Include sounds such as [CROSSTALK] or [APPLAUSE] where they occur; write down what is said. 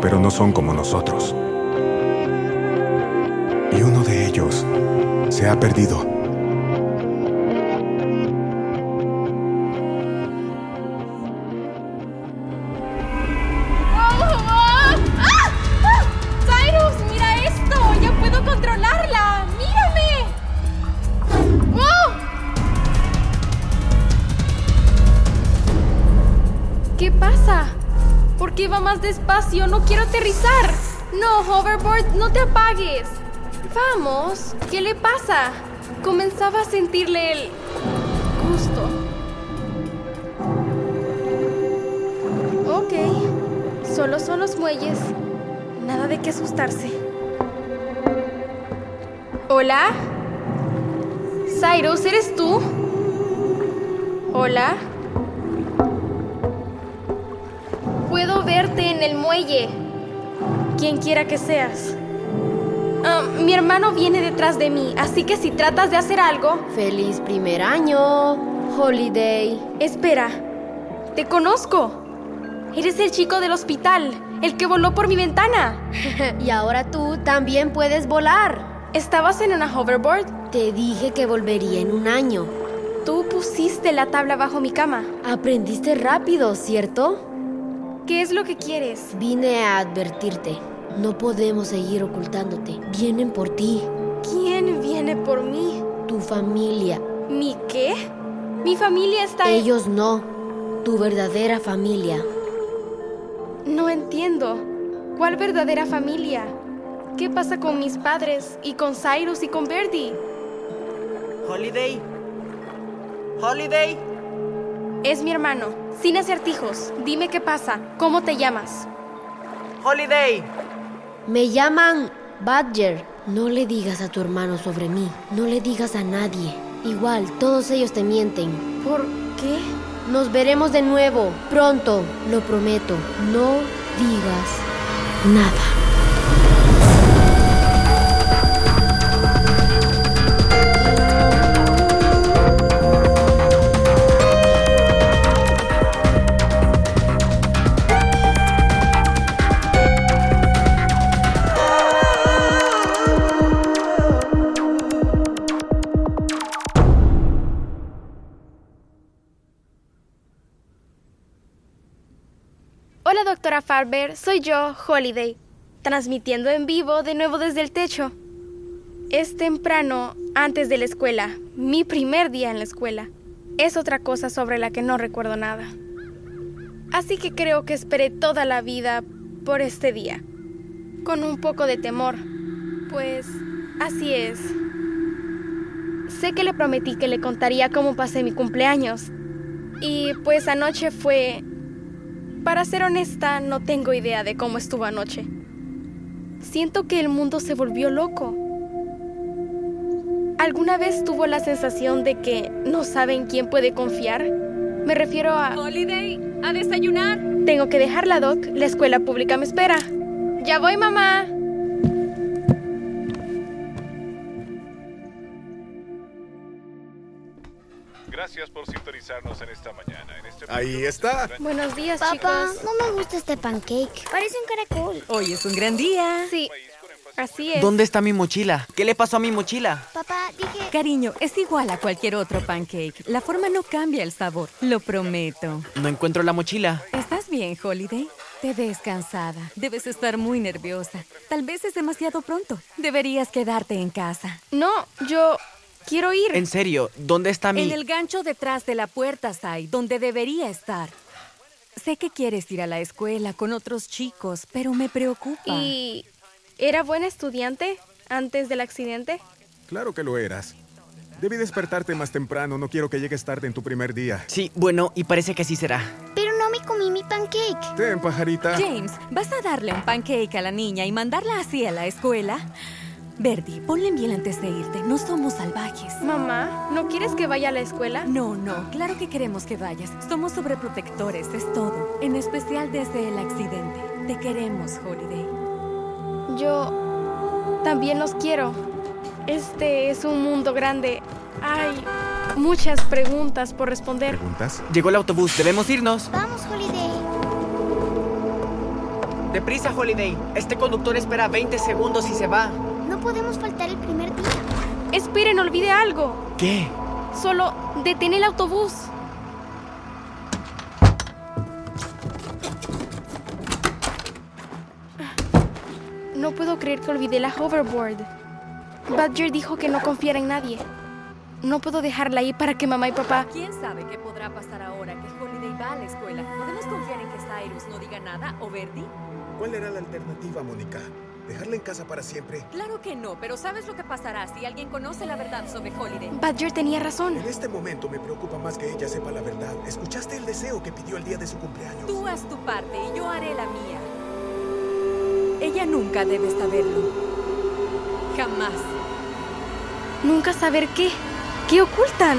pero no son como nosotros. Y uno de ellos se ha perdido. ¡Cyrus, mira esto! ¡Ya puedo controlarla! ¡Mírame! ¡Oh! ¿Qué pasa? ¿Por qué va más despacio? No quiero aterrizar. No, hoverboard, no te apagues. Vamos, ¿qué le pasa? Comenzaba a sentirle el gusto. Ok, solo son los muelles. Nada de qué asustarse. ¿Hola? Cyrus, ¿eres tú? ¿Hola? Verte en el muelle. Quien quiera que seas. Ah, mi hermano viene detrás de mí, así que si tratas de hacer algo... ¡Feliz primer año! Holiday. Espera, te conozco. Eres el chico del hospital, el que voló por mi ventana. [LAUGHS] y ahora tú también puedes volar. ¿Estabas en una hoverboard? Te dije que volvería en un año. Tú pusiste la tabla bajo mi cama. Aprendiste rápido, ¿cierto? ¿Qué es lo que quieres? Vine a advertirte. No podemos seguir ocultándote. Vienen por ti. ¿Quién viene por mí? Tu familia. ¿Mi qué? Mi familia está... en- Ellos no. Tu verdadera familia. No entiendo. ¿Cuál verdadera familia? ¿Qué pasa con mis padres y con Cyrus y con Verdi? Holiday. Holiday. Es mi hermano, sin acertijos. Dime qué pasa. ¿Cómo te llamas? Holiday. Me llaman Badger. No le digas a tu hermano sobre mí. No le digas a nadie. Igual, todos ellos te mienten. ¿Por qué? Nos veremos de nuevo. Pronto, lo prometo. No digas nada. Doctora Farber. Soy yo, Holiday, transmitiendo en vivo de nuevo desde el techo. Es temprano, antes de la escuela, mi primer día en la escuela. Es otra cosa sobre la que no recuerdo nada. Así que creo que esperé toda la vida por este día, con un poco de temor, pues así es. Sé que le prometí que le contaría cómo pasé mi cumpleaños, y pues anoche fue para ser honesta, no tengo idea de cómo estuvo anoche. Siento que el mundo se volvió loco. ¿Alguna vez tuvo la sensación de que no saben quién puede confiar? Me refiero a... Holiday, a desayunar. Tengo que dejarla, Doc. La escuela pública me espera. Ya voy, mamá. Gracias por sintonizarnos en esta mañana. En este Ahí está. Buenos días, Papá, chicos. no me gusta este pancake. Parece un caracol. Hoy es un gran día. Sí, así es. ¿Dónde está mi mochila? ¿Qué le pasó a mi mochila? Papá, dije... Cariño, es igual a cualquier otro pancake. La forma no cambia el sabor, lo prometo. No encuentro la mochila. ¿Estás bien, Holiday? Te ves cansada. Debes estar muy nerviosa. Tal vez es demasiado pronto. Deberías quedarte en casa. No, yo quiero ir. En serio, ¿dónde está mi...? En el gancho detrás de la puerta, Sai, donde debería estar. Sé que quieres ir a la escuela con otros chicos, pero me preocupa. ¿Y era buen estudiante antes del accidente? Claro que lo eras. Debí despertarte más temprano. No quiero que llegues tarde en tu primer día. Sí, bueno, y parece que así será. Pero no me comí mi pancake. Ten, pajarita. James, ¿vas a darle un pancake a la niña y mandarla así a la escuela? Verdi, ponle miel antes de irte. No somos salvajes. Mamá, ¿no quieres que vaya a la escuela? No, no, claro que queremos que vayas. Somos sobreprotectores, es todo. En especial desde el accidente. Te queremos, Holiday. Yo también los quiero. Este es un mundo grande. Hay muchas preguntas por responder. ¿Preguntas? Llegó el autobús, debemos irnos. Vamos, Holiday. Deprisa, Holiday. Este conductor espera 20 segundos y se va. No podemos faltar el primer día. Esperen, olvide algo. ¿Qué? Solo detén el autobús. No puedo creer que olvidé la hoverboard. Badger dijo que no confiara en nadie. No puedo dejarla ahí para que mamá y papá... ¿Quién sabe qué podrá pasar ahora que Holiday va a la escuela? ¿Podemos confiar en que Cyrus no diga nada o Verdi? ¿Cuál era la alternativa, Mónica? ¿Dejarla en casa para siempre? Claro que no, pero ¿sabes lo que pasará si alguien conoce la verdad sobre Holiday? Badger tenía razón. En este momento me preocupa más que ella sepa la verdad. ¿Escuchaste el deseo que pidió el día de su cumpleaños? Tú haz tu parte y yo haré la mía. Ella nunca debe saberlo. Jamás. Nunca saber qué. ¿Qué ocultan?